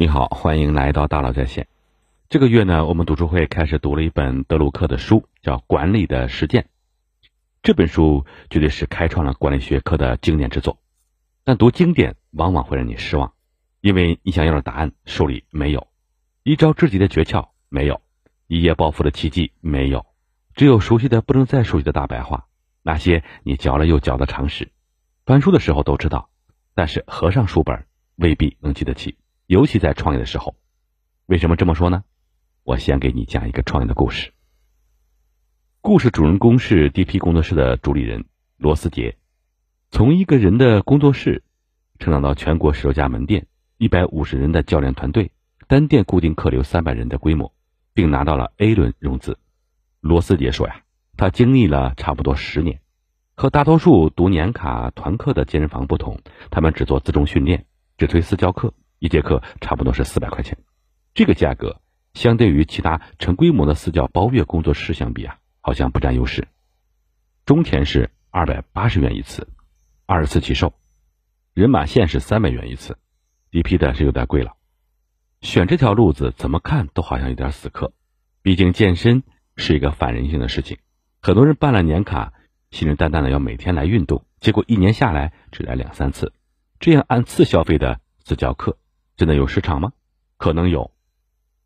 你好，欢迎来到大佬在线。这个月呢，我们读书会开始读了一本德鲁克的书，叫《管理的实践》。这本书绝对是开创了管理学科的经典之作。但读经典往往会让你失望，因为你想要的答案书里没有，一招制敌的诀窍没有，一夜暴富的奇迹没有，只有熟悉的不能再熟悉的大白话，那些你嚼了又嚼的常识。翻书的时候都知道，但是合上书本未必能记得起。尤其在创业的时候，为什么这么说呢？我先给你讲一个创业的故事。故事主人公是 DP 工作室的主理人罗斯杰，从一个人的工作室成长到全国十多家门店、一百五十人的教练团队、单店固定客流三百人的规模，并拿到了 A 轮融资。罗斯杰说呀，他经历了差不多十年，和大多数读年卡团课的健身房不同，他们只做自重训练，只推私教课。一节课差不多是四百块钱，这个价格相对于其他成规模的私教包月工作室相比啊，好像不占优势。中田是二百八十元一次，二十次起售；人马线是三百元一次，DP 的是有点贵了。选这条路子怎么看都好像有点死磕，毕竟健身是一个反人性的事情。很多人办了年卡，信誓旦旦的要每天来运动，结果一年下来只来两三次，这样按次消费的私教课。真的有市场吗？可能有。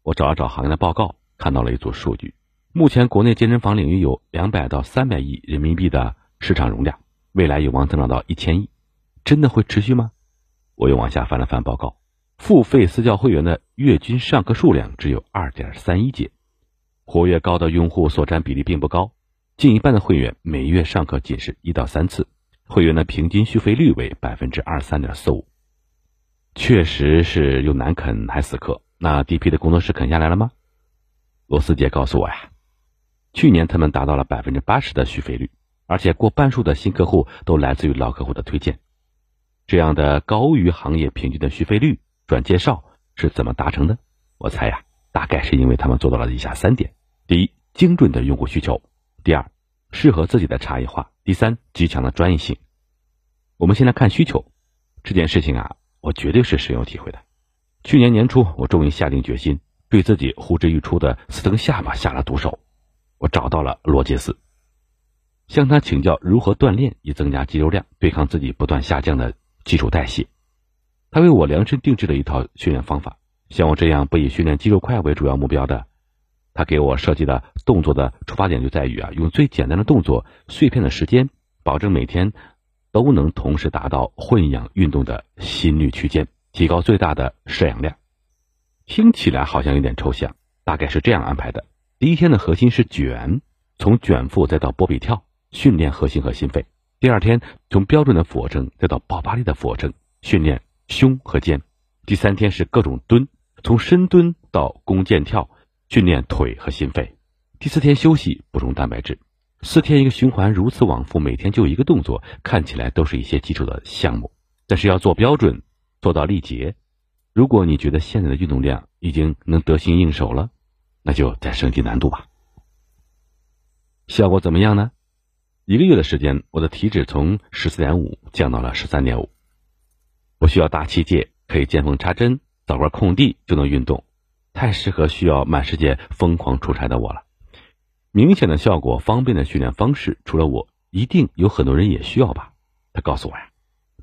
我找了找行业的报告，看到了一组数据。目前国内健身房领域有两百到三百亿人民币的市场容量，未来有望增长到一千亿。真的会持续吗？我又往下翻了翻报告，付费私教会员的月均上课数量只有二点三一节，活跃高的用户所占比例并不高，近一半的会员每月上课仅是一到三次，会员的平均续费率为百分之二十三点四五。确实是又难啃还死磕。那 DP 的工作室啃下来了吗？罗斯杰告诉我呀，去年他们达到了百分之八十的续费率，而且过半数的新客户都来自于老客户的推荐。这样的高于行业平均的续费率，转介绍是怎么达成的？我猜呀，大概是因为他们做到了以下三点：第一，精准的用户需求；第二，适合自己的差异化；第三，极强的专业性。我们先来看需求这件事情啊。我绝对是深有体会的。去年年初，我终于下定决心，对自己呼之欲出的四层下巴下了毒手。我找到了罗杰斯，向他请教如何锻炼以增加肌肉量，对抗自己不断下降的基础代谢。他为我量身定制了一套训练方法。像我这样不以训练肌肉块为主要目标的，他给我设计的动作的出发点就在于啊，用最简单的动作、碎片的时间，保证每天。都能同时达到混氧运动的心率区间，提高最大的摄氧量。听起来好像有点抽象，大概是这样安排的：第一天的核心是卷，从卷腹再到波比跳，训练核心和心肺；第二天从标准的俯卧撑再到爆发力的俯卧撑，训练胸和肩；第三天是各种蹲，从深蹲到弓箭跳，训练腿和心肺；第四天休息，补充蛋白质。四天一个循环，如此往复，每天就一个动作，看起来都是一些基础的项目，但是要做标准，做到力竭。如果你觉得现在的运动量已经能得心应手了，那就再升级难度吧。效果怎么样呢？一个月的时间，我的体脂从十四点五降到了十三点五，不需要大器械，可以见缝插针，找块空地就能运动，太适合需要满世界疯狂出差的我了。明显的效果，方便的训练方式，除了我，一定有很多人也需要吧？他告诉我呀，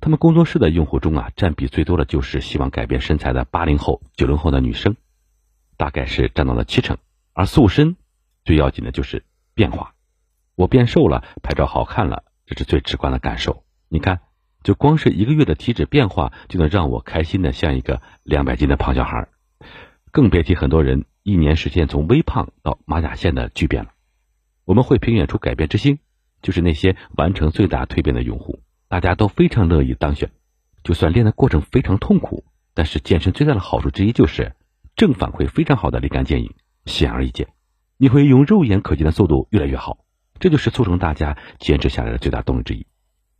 他们工作室的用户中啊，占比最多的就是希望改变身材的八零后、九零后的女生，大概是占到了七成。而塑身最要紧的就是变化，我变瘦了，拍照好看了，这是最直观的感受。你看，就光是一个月的体脂变化，就能让我开心的像一个两百斤的胖小孩，更别提很多人一年时间从微胖到马甲线的巨变了。我们会评选出改变之星，就是那些完成最大蜕变的用户，大家都非常乐意当选。就算练的过程非常痛苦，但是健身最大的好处之一就是正反馈非常好的立竿见影，显而易见。你会用肉眼可见的速度越来越好，这就是促成大家坚持下来的最大动力之一。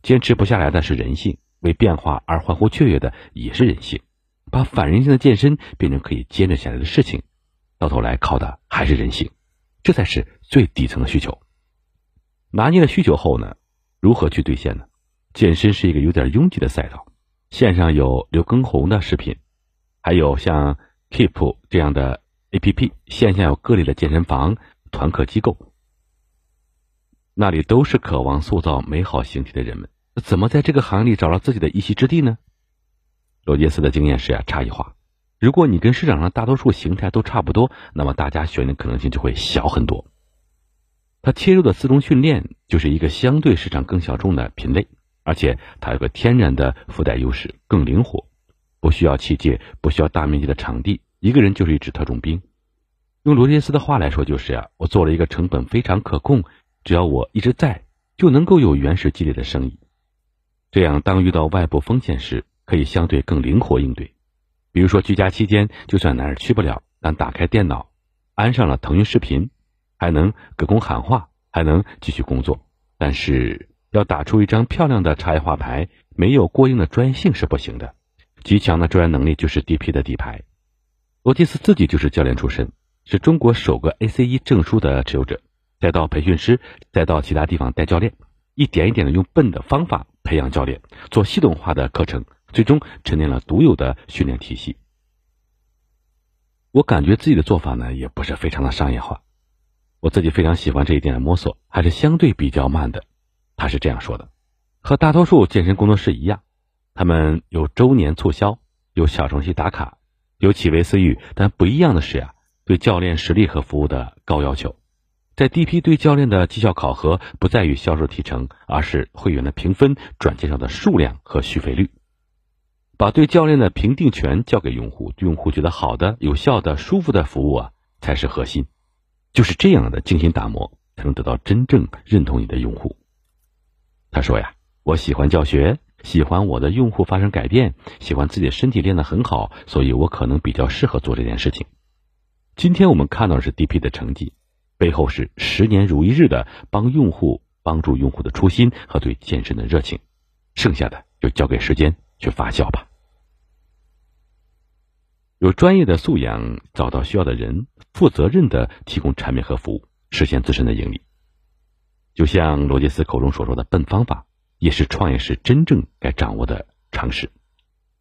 坚持不下来的是人性，为变化而欢呼雀跃的也是人性。把反人性的健身变成可以坚持下来的事情，到头来靠的还是人性。这才是最底层的需求。拿捏了需求后呢，如何去兑现呢？健身是一个有点拥挤的赛道，线上有刘畊宏的视频，还有像 Keep 这样的 APP，线下有各类的健身房、团课机构，那里都是渴望塑造美好形体的人们。怎么在这个行里找到自己的一席之地呢？罗杰斯的经验是呀，差异化。如果你跟市场上大多数形态都差不多，那么大家选的可能性就会小很多。他切入的自动训练就是一个相对市场更小众的品类，而且它有个天然的附带优势，更灵活，不需要器械，不需要大面积的场地，一个人就是一支特种兵。用罗杰斯的话来说，就是呀，我做了一个成本非常可控，只要我一直在，就能够有原始积累的生意。这样，当遇到外部风险时，可以相对更灵活应对。比如说，居家期间，就算哪儿去不了，但打开电脑，安上了腾讯视频，还能隔空喊话，还能继续工作。但是，要打出一张漂亮的差异化牌，没有过硬的专业性是不行的。极强的专业能力就是 DP 的底牌。罗杰斯自己就是教练出身，是中国首个 ACE 证书的持有者，再到培训师，再到其他地方带教练，一点一点的用笨的方法培养教练，做系统化的课程。最终沉淀了独有的训练体系。我感觉自己的做法呢，也不是非常的商业化。我自己非常喜欢这一点的摸索，还是相对比较慢的。他是这样说的：和大多数健身工作室一样，他们有周年促销，有小程序打卡，有企微私域。但不一样的是呀，对教练实力和服务的高要求。在 DP 对教练的绩效考核，不在于销售提成，而是会员的评分、转介绍的数量和续费率。把对教练的评定权交给用户，用户觉得好的、有效的、舒服的服务啊，才是核心。就是这样的精心打磨，才能得到真正认同你的用户。他说呀：“我喜欢教学，喜欢我的用户发生改变，喜欢自己的身体练得很好，所以我可能比较适合做这件事情。”今天我们看到的是 DP 的成绩，背后是十年如一日的帮用户、帮助用户的初心和对健身的热情。剩下的就交给时间去发酵吧。有专业的素养，找到需要的人，负责任的提供产品和服务，实现自身的盈利。就像罗杰斯口中所说的“笨方法”，也是创业时真正该掌握的常识。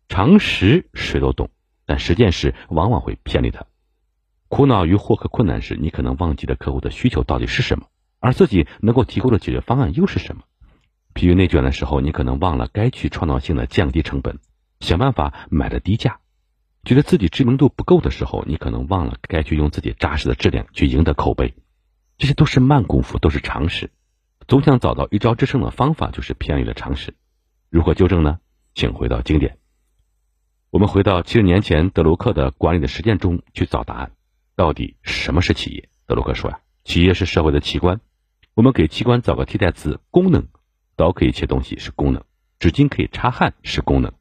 常识谁都懂，但实践时往往会偏离它。苦恼于获客困难时，你可能忘记了客户的需求到底是什么，而自己能够提供的解决方案又是什么。疲于内卷的时候，你可能忘了该去创造性的降低成本，想办法买的低价。觉得自己知名度不够的时候，你可能忘了该去用自己扎实的质量去赢得口碑，这些都是慢功夫，都是常识。总想找到一招制胜的方法，就是偏离了常识。如何纠正呢？请回到经典。我们回到七十年前德鲁克的管理的实践中去找答案。到底什么是企业？德鲁克说呀，企业是社会的器官。我们给器官找个替代词：功能。刀可以切东西是功能，纸巾可以擦汗是功能，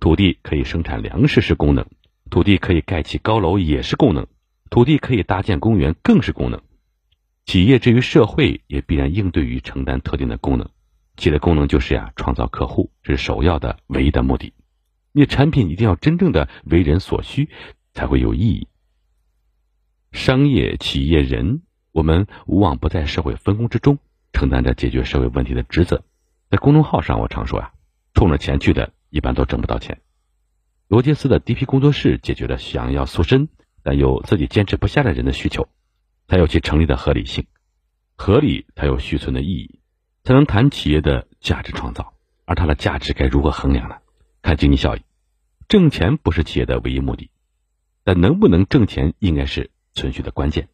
土地可以生产粮食是功能。土地可以盖起高楼也是功能，土地可以搭建公园更是功能。企业至于社会，也必然应对于承担特定的功能。企业的功能就是呀，创造客户，是首要的、唯一的目的。你产品一定要真正的为人所需，才会有意义。商业、企业、人，我们无往不在社会分工之中，承担着解决社会问题的职责。在公众号上，我常说呀，冲着钱去的，一般都挣不到钱。罗杰斯的 DP 工作室解决了想要塑身但又自己坚持不下的人的需求，才有其成立的合理性，合理才有续存的意义，才能谈企业的价值创造。而它的价值该如何衡量呢？看经济效益，挣钱不是企业的唯一目的，但能不能挣钱应该是存续的关键。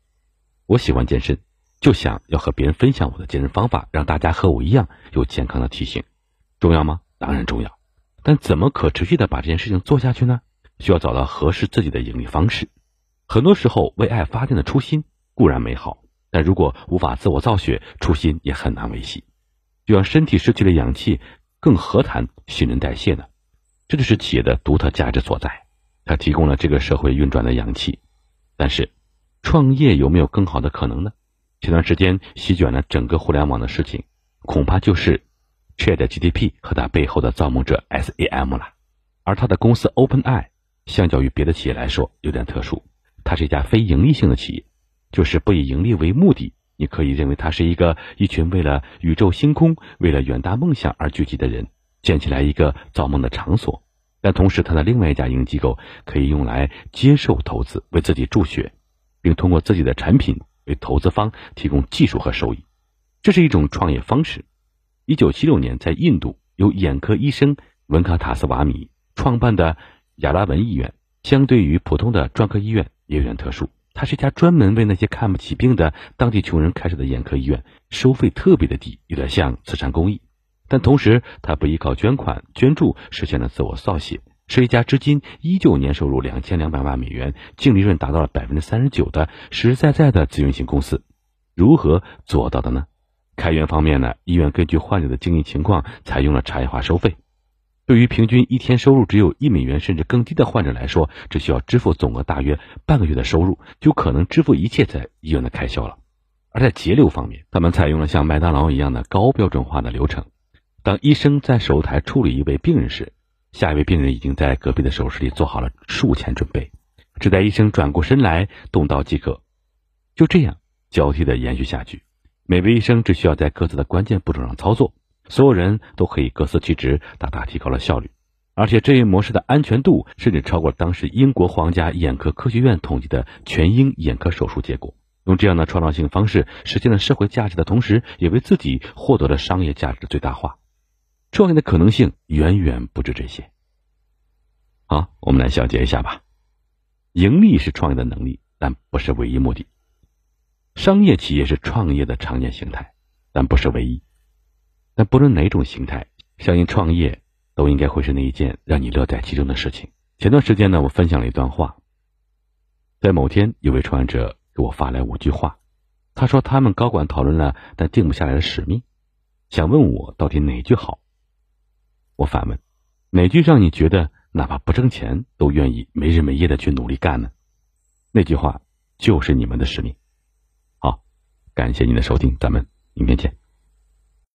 我喜欢健身，就想要和别人分享我的健身方法，让大家和我一样有健康的体型，重要吗？当然重要。但怎么可持续的把这件事情做下去呢？需要找到合适自己的盈利方式。很多时候，为爱发电的初心固然美好，但如果无法自我造血，初心也很难维系。就像身体失去了氧气，更何谈新陈代谢呢？这就是企业的独特价值所在，它提供了这个社会运转的氧气。但是，创业有没有更好的可能呢？前段时间席卷了整个互联网的事情，恐怕就是。Chat GDP 和它背后的造梦者 SAM 了，而它的公司 OpenAI 相较于别的企业来说有点特殊，它是一家非盈利性的企业，就是不以盈利为目的。你可以认为它是一个一群为了宇宙星空、为了远大梦想而聚集的人建起来一个造梦的场所，但同时他的另外一家营机构可以用来接受投资，为自己助学，并通过自己的产品为投资方提供技术和收益。这是一种创业方式。一九七六年，在印度由眼科医生文卡塔斯瓦米创办的亚拉文医院，相对于普通的专科医院也有点特殊。它是一家专门为那些看不起病的当地穷人开设的眼科医院，收费特别的低，有点像慈善公益。但同时，它不依靠捐款捐助实现了自我造血，是一家至今依旧年收入两千两百万美元、净利润达到了百分之三十九的实实在在的自营型公司。如何做到的呢？开源方面呢，医院根据患者的经济情况采用了差异化收费。对于平均一天收入只有一美元甚至更低的患者来说，只需要支付总额大约半个月的收入，就可能支付一切在医院的开销了。而在节流方面，他们采用了像麦当劳一样的高标准化的流程。当医生在手术台处理一位病人时，下一位病人已经在隔壁的手术室里做好了术前准备，只待医生转过身来动刀即可。就这样交替的延续下去，每位医生只需要在各自的关键步骤上操作，所有人都可以各司其职，大大提高了效率。而且这一模式的安全度甚至超过了当时英国皇家眼科科学院统计的全英眼科手术结果。用这样的创造性方式实现了社会价值的同时，也为自己获得了商业价值的最大化。创业的可能性远远不止这些。好，我们来小结一下吧。盈利是创业的能力，但不是唯一目的。商业企业是创业的常见形态，但不是唯一。但不论哪种形态，相信创业都应该会是那一件让你乐在其中的事情。前段时间呢，我分享了一段话。在某天，有位创业者给我发来五句话，他说他们高管讨论了，但定不下来的使命，想问我到底哪句好。我反问：哪句让你觉得哪怕不挣钱都愿意没日没夜的去努力干呢？那句话就是你们的使命。感谢您的收听，咱们明天见。